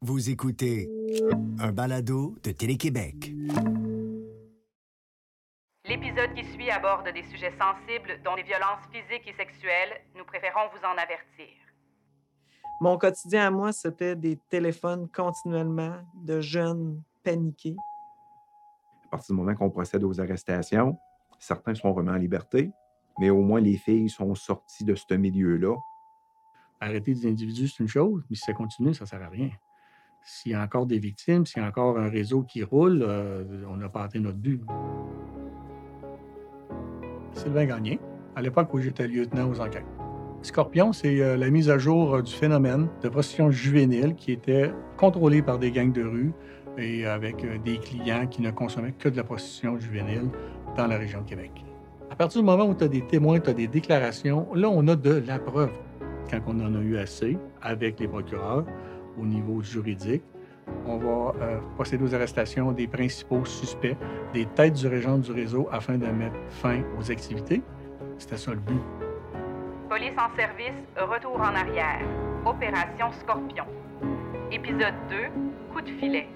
Vous écoutez un balado de Télé-Québec. L'épisode qui suit aborde des sujets sensibles, dont les violences physiques et sexuelles. Nous préférons vous en avertir. Mon quotidien à moi, c'était des téléphones continuellement de jeunes paniqués. À partir du moment qu'on procède aux arrestations, certains sont remis en liberté, mais au moins les filles sont sorties de ce milieu-là. Arrêter des individus, c'est une chose, mais si ça continue, ça ne sert à rien. S'il y a encore des victimes, s'il y a encore un réseau qui roule, euh, on n'a pas atteint notre but. Sylvain Gagné, à l'époque où j'étais lieutenant aux enquêtes. Scorpion, c'est euh, la mise à jour euh, du phénomène de prostitution juvénile qui était contrôlée par des gangs de rue et avec des clients qui ne consommaient que de la prostitution juvénile dans la région de Québec. À partir du moment où tu as des témoins, tu as des déclarations, là, on a de la preuve. Quand on en a eu assez avec les procureurs, au niveau juridique. On va euh, procéder aux arrestations des principaux suspects, des têtes du régent du réseau afin de mettre fin aux activités. C'était ça le but. Police en service, retour en arrière. Opération Scorpion. Épisode 2, coup de filet.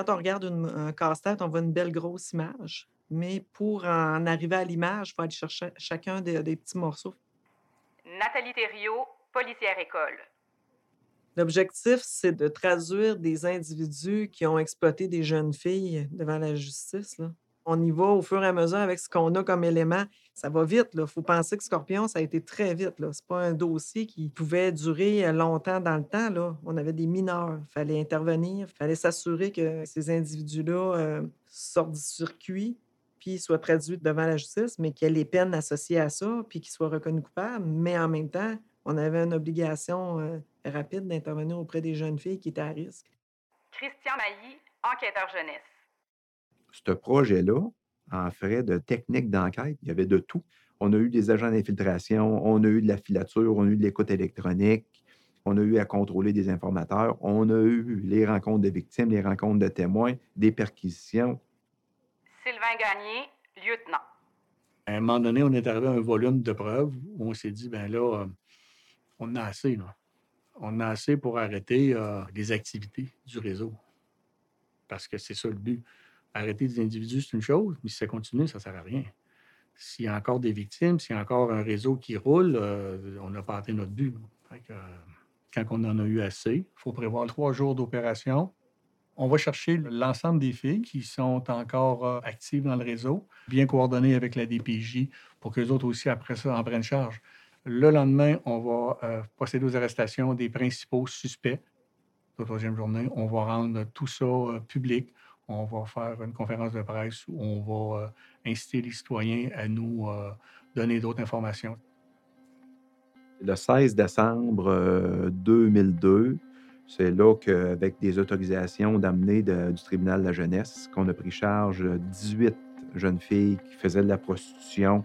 Quand on regarde une- un casse-tête, on voit une belle grosse image. Mais pour en arriver à l'image, il faut aller chercher chacun des, des petits morceaux. Nathalie Thériault, policière école. L'objectif, c'est de traduire des individus qui ont exploité des jeunes filles devant la justice. là. On y va au fur et à mesure avec ce qu'on a comme élément. Ça va vite. Il faut penser que Scorpion, ça a été très vite. Ce n'est pas un dossier qui pouvait durer euh, longtemps dans le temps. Là. On avait des mineurs. Il fallait intervenir. Il fallait s'assurer que ces individus-là euh, sortent du circuit puis soient traduits devant la justice, mais qu'il y ait les peines associées à ça, puis qu'ils soient reconnus coupables. Mais en même temps, on avait une obligation euh, rapide d'intervenir auprès des jeunes filles qui étaient à risque. Christian Mailly, enquêteur jeunesse. Ce projet-là, en frais de technique d'enquête, il y avait de tout. On a eu des agents d'infiltration, on a eu de la filature, on a eu de l'écoute électronique, on a eu à contrôler des informateurs, on a eu les rencontres de victimes, les rencontres de témoins, des perquisitions. Sylvain Gagné, lieutenant. À un moment donné, on est arrivé à un volume de preuves où on s'est dit, ben là, euh, on a assez. Là. On a assez pour arrêter euh, les activités du réseau. Parce que c'est ça le but. Arrêter des individus, c'est une chose, mais si ça continue, ça ne sert à rien. S'il y a encore des victimes, s'il y a encore un réseau qui roule, euh, on n'a pas atteint notre but. Que, euh, quand on en a eu assez, il faut prévoir trois jours d'opération. On va chercher l'ensemble des filles qui sont encore euh, actives dans le réseau, bien coordonnées avec la DPJ pour qu'eux autres aussi, après ça, en prennent charge. Le lendemain, on va procéder aux arrestations des principaux suspects. La troisième journée, on va rendre tout ça public. On va faire une conférence de presse où on va euh, inciter les citoyens à nous euh, donner d'autres informations. Le 16 décembre euh, 2002, c'est là qu'avec des autorisations d'amener du tribunal de la jeunesse, qu'on a pris charge de 18 jeunes filles qui faisaient de la prostitution.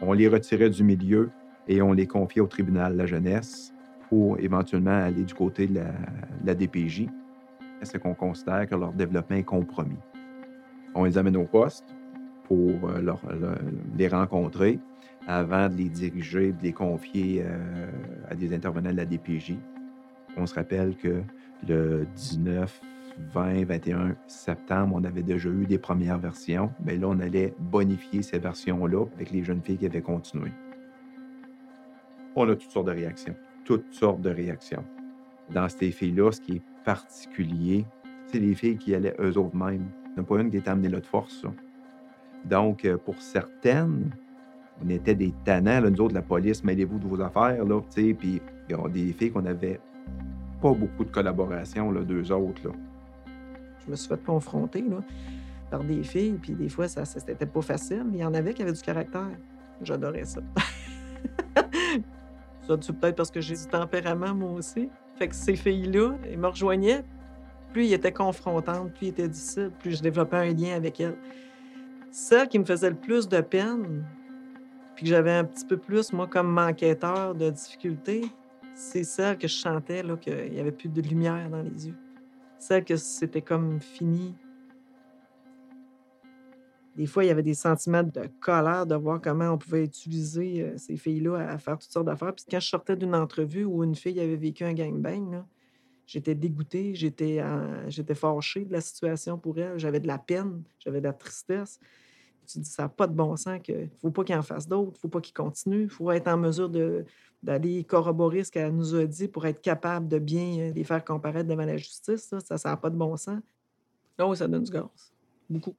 On les retirait du milieu et on les confiait au tribunal de la jeunesse pour éventuellement aller du côté la, de la DPJ. C'est qu'on considère que leur développement est compromis? On les amène au poste pour euh, les rencontrer avant de les diriger, de les confier euh, à des intervenants de la DPJ. On se rappelle que le 19, 20, 21 septembre, on avait déjà eu des premières versions. Mais là, on allait bonifier ces versions-là avec les jeunes filles qui avaient continué. On a toutes sortes de réactions. Toutes sortes de réactions. Dans ces filles-là, ce qui est particulier, c'est les filles qui allaient eux autres mêmes. Il n'y en a pas une qui était amenée là de force. Donc, euh, pour certaines, on était des tannants, là, nous autres, la police, mêlez-vous de vos affaires, là, puis il y a des filles qu'on n'avait pas beaucoup de collaboration, là, deux autres, là. Je me suis fait confronter là, par des filles, puis des fois, ça, ça c'était pas facile. Il y en avait qui avaient du caractère. J'adorais ça. ça, tu peut-être parce que j'ai du tempérament, moi aussi. Fait que ces filles-là, elles me rejoignaient. Plus ils étaient confrontantes, plus ils étaient difficiles, plus je développais un lien avec elles. Celle qui me faisait le plus de peine, puis que j'avais un petit peu plus, moi, comme enquêteur de difficulté, c'est celle que je là, qu'il n'y avait plus de lumière dans les yeux. Celle que c'était comme fini. Des fois, il y avait des sentiments de colère de voir comment on pouvait utiliser euh, ces filles-là à faire toutes sortes d'affaires. Puis quand je sortais d'une entrevue où une fille avait vécu un gangbang, j'étais dégoûtée, j'étais j'étais fâchée de la situation pour elle, j'avais de la peine, j'avais de la tristesse. Tu te dis, ça n'a pas de bon sens, qu'il ne faut pas qu'il en fasse d'autres, il ne faut pas qu'il continue, il faut être en mesure de- d'aller corroborer ce qu'elle nous a dit pour être capable de bien euh, les faire comparaître devant la justice. Ça, ça n'a pas de bon sens. Oh, ça donne du gaz. Beaucoup.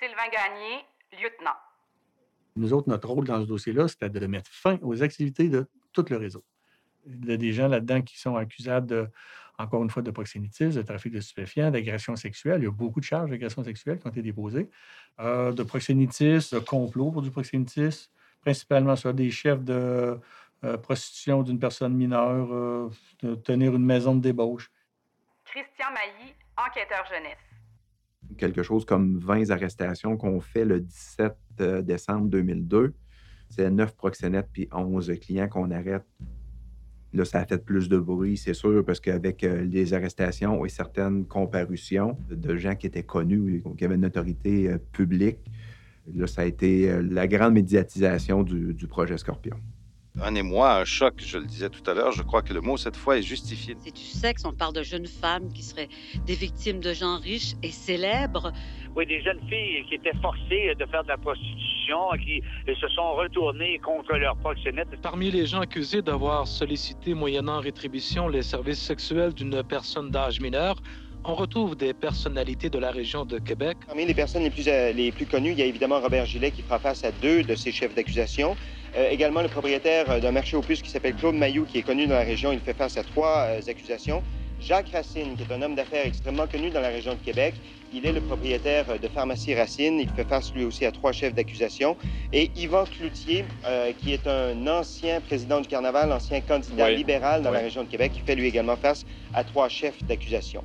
Sylvain Gagné, lieutenant. Nous autres, notre rôle dans ce dossier-là, c'était de mettre fin aux activités de tout le réseau. Il y a des gens là-dedans qui sont accusables, de, encore une fois, de proxénétisme, de trafic de stupéfiants, d'agression sexuelle. Il y a beaucoup de charges d'agression sexuelle qui ont été déposées, euh, de proxénétisme, de complot pour du proxénétisme, principalement sur des chefs de euh, prostitution d'une personne mineure, euh, de tenir une maison de débauche. Christian Mailly, enquêteur jeunesse. Quelque chose comme 20 arrestations qu'on fait le 17 euh, décembre 2002. C'est 9 proxénètes puis 11 clients qu'on arrête. Là, ça a fait plus de bruit, c'est sûr, parce qu'avec euh, les arrestations et certaines comparutions de, gens qui étaient connus, qui avaient une autorité euh, publique, là, ça a été la grande médiatisation du projet Scorpion. Un émoi, un choc, je le disais tout à l'heure, je crois que le mot cette fois est justifié. C'est du sexe, on parle de jeunes femmes qui seraient des victimes de gens riches et célèbres. Oui, des jeunes filles qui étaient forcées de faire de la prostitution, qui se sont retournées contre leur proxénète. Parmi les gens accusés d'avoir sollicité moyennant rétribution les services sexuels d'une personne d'âge mineur, on retrouve des personnalités de la région de Québec. Parmi les personnes les plus, euh, les plus connues, il y a évidemment Robert Gillet qui fera face à deux de ses chefs d'accusation. Euh, également le propriétaire euh, d'un marché aux puces qui s'appelle Claude Mayou, qui est connu dans la région. Il fait face à trois euh, accusations. Jacques Racine, qui est un homme d'affaires extrêmement connu dans la région de Québec. Il est le propriétaire de Pharmacie Racine. Il fait face lui aussi à trois chefs d'accusation. Et Yvan Cloutier, euh, qui est un ancien président du carnaval, ancien candidat Oui. libéral dans la région de Québec, qui fait lui également face à trois chefs d'accusation.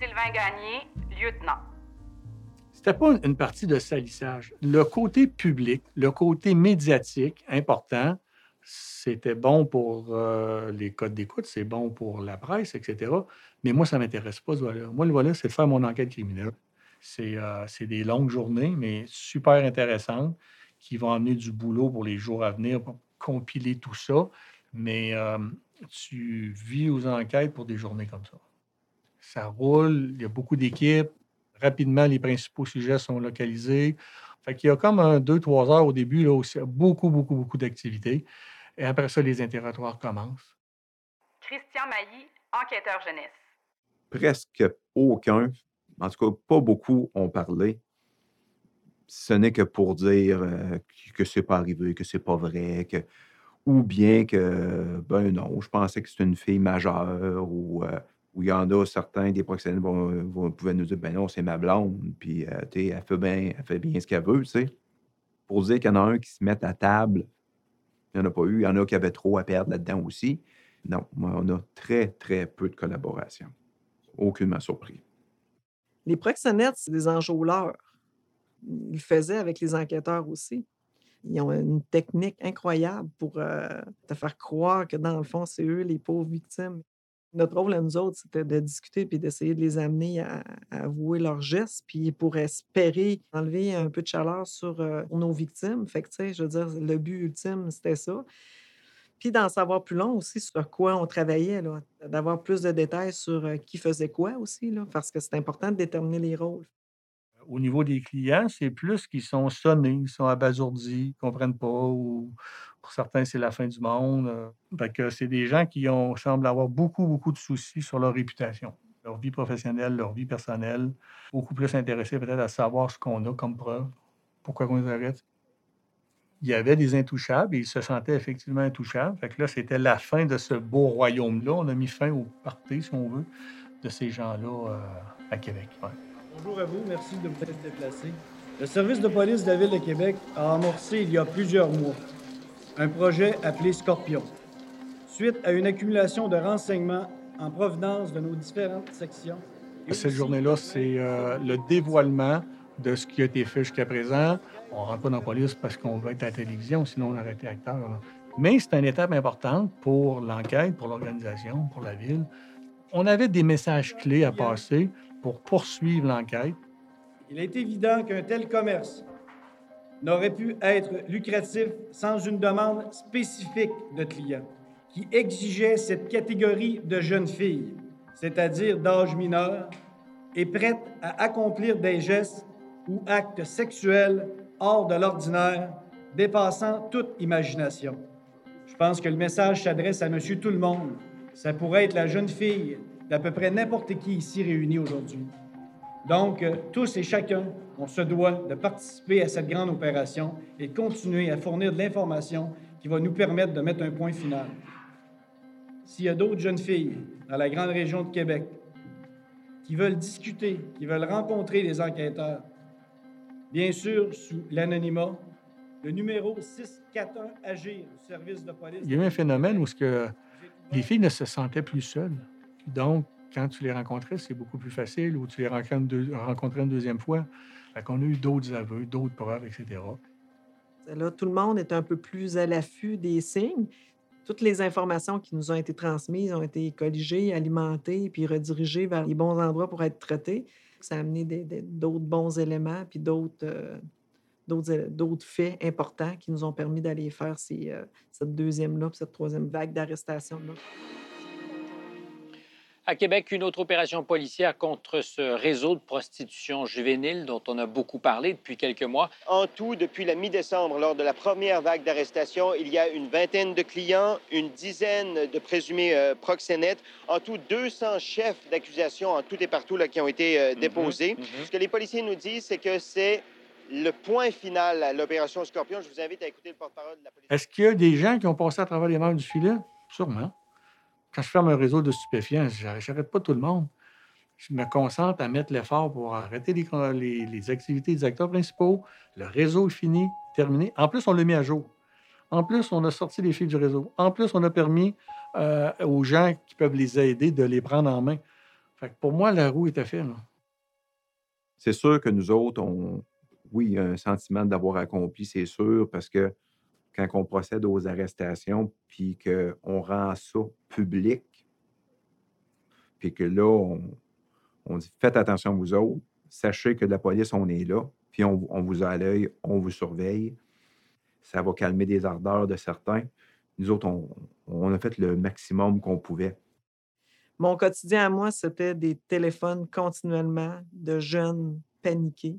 Sylvain Gagné, lieutenant. C'était pas une partie de salissage. Le côté public, le côté médiatique important, c'était bon pour euh, les codes d'écoute, c'est bon pour la presse, etc. Mais moi, ça ne m'intéresse pas, ce volet. Moi, le volet, c'est de faire mon enquête criminelle. C'est euh, c'est des longues journées, mais super intéressantes, qui vont amener du boulot pour les jours à venir, pour compiler tout ça. Mais euh, tu vis aux enquêtes pour des journées comme ça. Ça roule, il y a beaucoup d'équipes. Rapidement, les principaux sujets sont localisés. Fait qu'il y a comme un, deux, trois heures au début, là, où il y a beaucoup, beaucoup, beaucoup d'activités. Et après ça, les interrogatoires commencent. Christian Mailly, enquêteur jeunesse. Presque aucun, en tout cas pas beaucoup, ont parlé. Ce n'est que pour dire euh, que c'est pas arrivé, que c'est pas vrai, que, ou bien que, ben non, je pensais que c'était une fille majeure, ou euh, où il y en a certains des proxénètes vont, pouvaient nous dire, ben non, c'est ma blonde, puis euh, elle, fait bien, fait bien ce qu'elle veut, tu sais. Pour dire qu'il y en a un qui se met à table, il n'y en a pas eu, il y en a qui avaient trop à perdre là-dedans aussi. Non, on a très, très peu de collaboration. Aucunement surpris. Les proxénètes, c'est des enjôleurs. Ils le faisaient avec les enquêteurs aussi. Ils ont une technique incroyable pour euh, te faire croire que dans le fond, c'est eux les pauvres victimes. Notre rôle à nous autres, c'était de discuter puis d'essayer de les amener à, avouer leurs gestes, puis pour espérer enlever un peu de chaleur sur euh, nos victimes. Fait que, tu sais, je veux dire, le but ultime, c'était ça. Puis d'en savoir plus long aussi sur quoi on travaillait, d'avoir plus de détails sur euh, qui faisait quoi aussi, là, parce que c'est important de déterminer les rôles. Au niveau des clients, c'est plus qu'ils sont sonnés, ils sont abasourdis, ils ne comprennent pas, ou pour certains, c'est la fin du monde. euh. C'est des gens qui ont, semblent avoir beaucoup, beaucoup de soucis sur leur réputation, leur vie professionnelle, leur vie personnelle, beaucoup plus intéressés peut-être à savoir ce qu'on a comme preuve, pourquoi on les arrête. Il y avait des intouchables et ils se sentaient effectivement intouchables. Là, c'était la fin de ce beau royaume-là. On a mis fin au parti, si on veut, de ces gens-là euh, à Québec. Bonjour à vous, merci de vous être déplacé. Le service de police de la Ville de Québec a amorcé il y a plusieurs mois un projet appelé Scorpion. Suite à une accumulation de renseignements en provenance de nos différentes sections. et Cette journée-là, c'est euh, le dévoilement de ce qui a été fait jusqu'à présent. On rentre pas dans la police parce qu'on veut être à la télévision, sinon on aurait été acteur. là. Mais c'est une étape importante pour l'enquête, pour l'organisation, pour la ville. On avait des messages clés à passer pour poursuivre l'enquête. Il est évident qu'un tel commerce n'aurait pu être lucratif sans une demande spécifique de clients qui exigeait cette catégorie de jeunes filles, c'est-à-dire d'âge mineur, et prêtes à accomplir des gestes ou actes sexuels hors de l'ordinaire, dépassant toute imagination. Je pense que le message s'adresse à Monsieur Tout le Monde. Ça pourrait être la jeune fille d'à peu près n'importe qui ici réuni aujourd'hui. Donc, euh, tous et chacun, on se doit de participer à cette grande opération et de continuer à fournir de l'information qui va nous permettre de mettre un point final. S'il y a d'autres jeunes filles dans la grande région de Québec qui veulent discuter, qui veulent rencontrer les enquêteurs, bien sûr, sous l'anonymat, le numéro 641 Agir du service de police. Il y a eu un phénomène où ce que les filles ne se sentaient plus seules. Donc, quand tu les rencontrais, c'est beaucoup plus facile, ou tu les rencontres rencontrais une deuxième fois. Qu'on a eu d'autres aveux, d'autres preuves, etc. Là, tout le monde est un peu plus à l'affût des signes. Toutes les informations qui nous ont été transmises ont été colligées, alimentées, puis redirigées vers les bons endroits pour être traitées. Ça a amené d'autres bons éléments, puis d'autres euh, d'autres faits importants qui nous ont permis d'aller faire euh, cette deuxième-là, cette troisième vague d'arrestations-là. À Québec, une autre opération policière contre ce réseau de prostitution juvénile dont on a beaucoup parlé depuis quelques mois. En tout, depuis la mi-décembre, lors de la première vague d'arrestations, il y a une vingtaine de clients, une dizaine de présumés euh, proxénètes, en tout 200 chefs d'accusation en tout et partout là, qui ont été euh, déposés. Ce que les policiers nous disent, c'est que c'est le point final à l'opération Scorpion. Je vous invite à écouter le porte-parole de la police. Est-ce qu'il y a des gens qui ont passé à travers les mailles du filet? Sûrement. Quand je ferme un réseau de stupéfiants, je n'arrête pas tout le monde. Je me concentre à mettre l'effort pour arrêter les, activités des acteurs principaux. Le réseau est fini, terminé. En plus, on l'a mis à jour. En plus, on a sorti les filles du réseau. En plus, on a permis euh, aux gens qui peuvent les aider de les prendre en main. Fait que pour moi, la roue était faite. C'est sûr que nous autres, on, oui, un sentiment d'avoir accompli, c'est sûr, parce que quand on procède aux arrestations, puis qu'on rend ça public, puis que là, on, dit faites attention vous autres, sachez que la police, on est là, puis on, vous a à l'œil, on vous surveille. Ça va calmer des ardeurs de certains. Nous autres, on a fait le maximum qu'on pouvait. Mon quotidien à moi, c'était des téléphones continuellement de jeunes paniqués,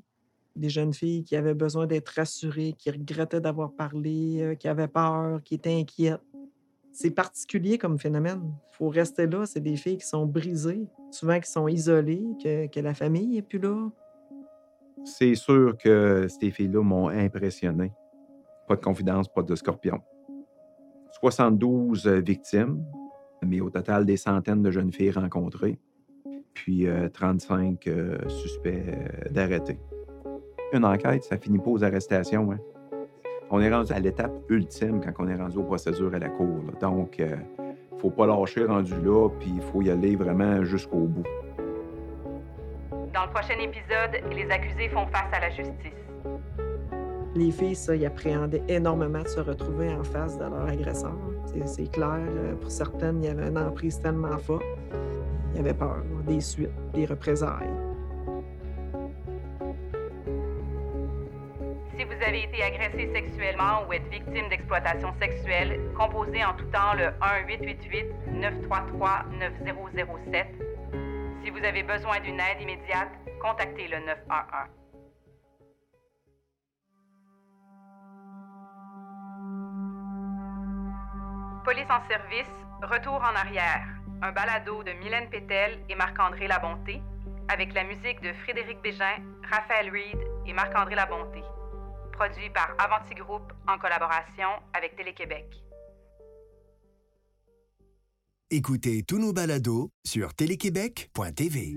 des jeunes filles qui avaient besoin d'être rassurées, qui regrettaient d'avoir parlé, euh, qui avaient peur, qui étaient inquiètes. C'est particulier comme phénomène. Il faut rester là. C'est des filles qui sont brisées, souvent qui sont isolées, que, que la famille n'est plus là. C'est sûr que ces filles-là m'ont impressionné. Pas de confidence, pas de scorpion. 72 victimes, mais au total des centaines de jeunes filles rencontrées, puis euh, 35 euh, suspects euh, d'arrêtés. Une enquête, ça finit pas aux arrestations. hein. On est rendu à l'étape ultime quand on est rendu aux procédures à la cour. là. Donc, il ne faut pas lâcher rendu là, puis il faut y aller vraiment jusqu'au bout. Dans le prochain épisode, les accusés font face à la justice. Les filles, ça, ils appréhendaient énormément de se retrouver en face de leur agresseur. C'est- clair. euh, Pour certaines, il y avait une emprise tellement forte. Il y avait peur des suites, des représailles. Si vous avez été agressé sexuellement ou êtes victime d'exploitation sexuelle, composez en tout temps le 1-888-933-9007. Si vous avez besoin d'une aide immédiate, contactez le 911. Police en service, retour en arrière. Un balado de Mylène Pétel et Marc-André Labonté, avec la musique de Frédéric Bégin, Raphaël Reed et Marc-André Labonté. Produit par Avanti Group en collaboration avec Télé-Québec. Écoutez tous nos balados sur téléquébec.tv.